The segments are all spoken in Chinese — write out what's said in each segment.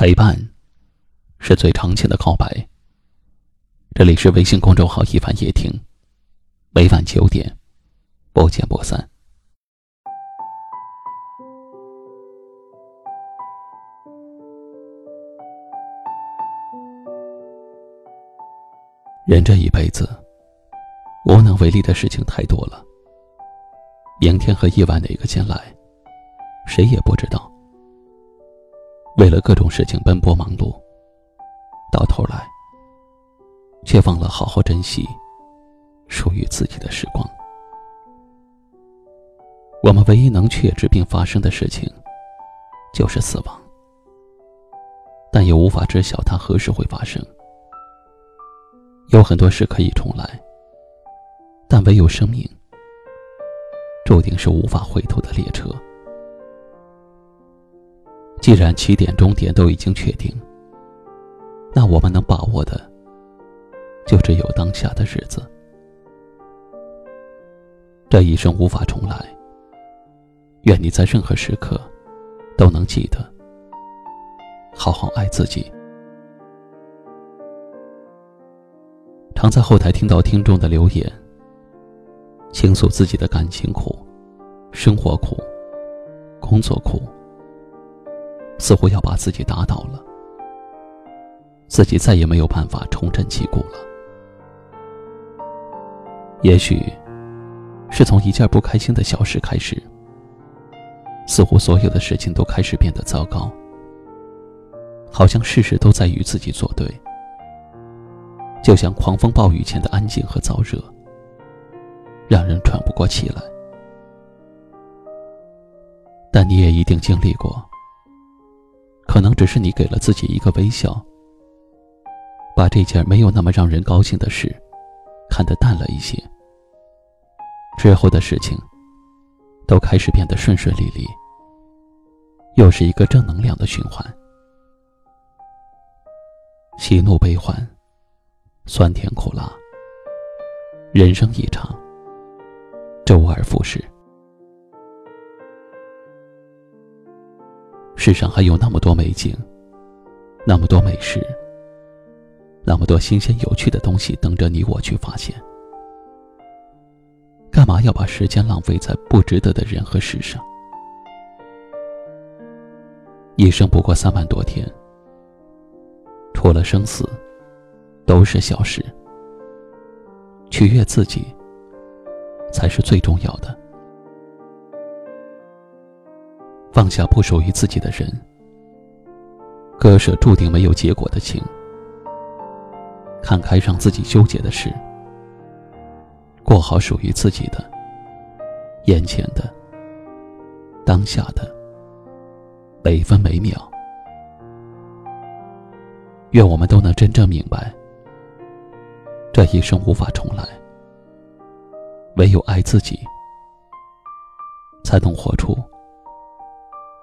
陪伴，是最长情的告白。这里是微信公众号“一凡夜听”，每晚九点，不见不散。人这一辈子，无能为力的事情太多了。明天和意外哪个先来，谁也不知道。为了各种事情奔波忙碌，到头来却忘了好好珍惜属于自己的时光。我们唯一能确知并发生的事情，就是死亡，但也无法知晓它何时会发生。有很多事可以重来，但唯有生命，注定是无法回头的列车。既然起点、终点都已经确定，那我们能把握的，就只有当下的日子。这一生无法重来，愿你在任何时刻，都能记得，好好爱自己。常在后台听到听众的留言，倾诉自己的感情苦、生活苦、工作苦。似乎要把自己打倒了，自己再也没有办法重振旗鼓了。也许，是从一件不开心的小事开始，似乎所有的事情都开始变得糟糕，好像事事都在与自己作对，就像狂风暴雨前的安静和燥热，让人喘不过气来。但你也一定经历过。可能只是你给了自己一个微笑，把这件没有那么让人高兴的事看得淡了一些，之后的事情都开始变得顺顺利利，又是一个正能量的循环。喜怒悲欢，酸甜苦辣，人生一场，周而复始。世上还有那么多美景，那么多美食，那么多新鲜有趣的东西等着你我去发现。干嘛要把时间浪费在不值得的人和事上？一生不过三万多天，除了生死，都是小事。取悦自己，才是最重要的。放下不属于自己的人，割舍注定没有结果的情，看开让自己纠结的事，过好属于自己的、眼前的、当下的每分每秒。愿我们都能真正明白，这一生无法重来，唯有爱自己，才能活出。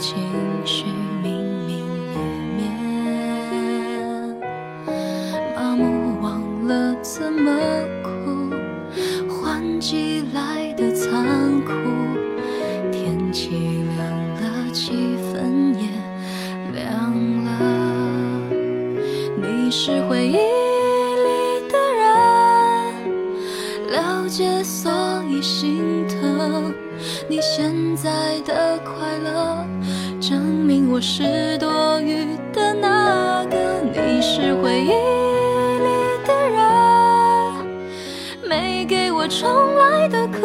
情绪明明灭灭，麻木忘了怎么哭，换季来的残酷，天气冷了几分也凉了。你是回忆里的人，了解所以心疼，你现。在的快乐，证明我是多余的那个。你是回忆里的人，没给我重来的可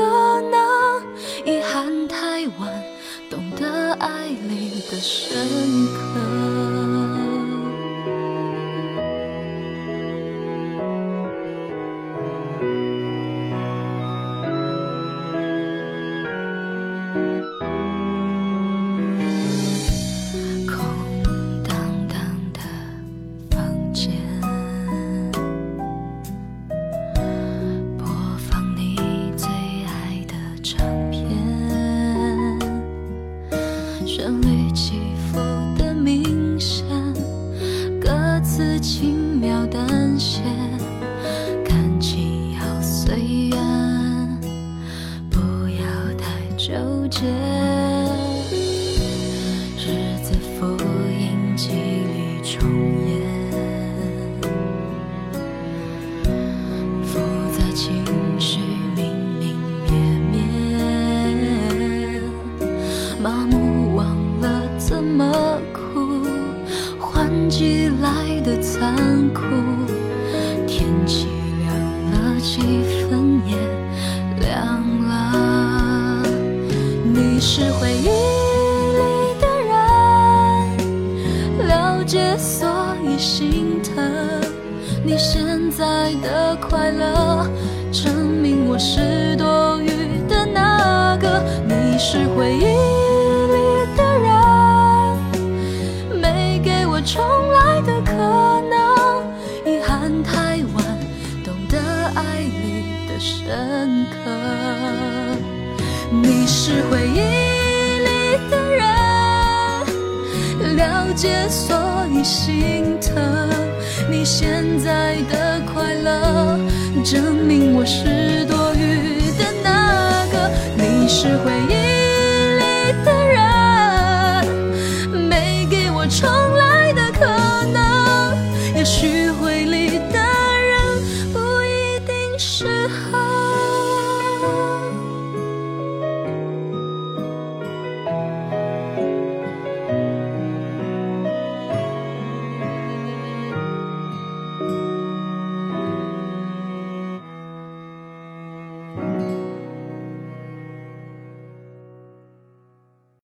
能。遗憾太晚，懂得爱里的深刻。旋律起伏的明显，歌词轻描淡写，感情要随缘，不要太纠结。日子复印记里重演，复杂情绪明明灭灭，麻木怎么哭，换季来的残酷，天气凉了，气氛也凉了。你是回忆里的人，了解所以心疼。你现在的快乐，证明我是多余的那个。你是回忆解所以心疼。你现在的快乐，证明我是多余的那个。你是回忆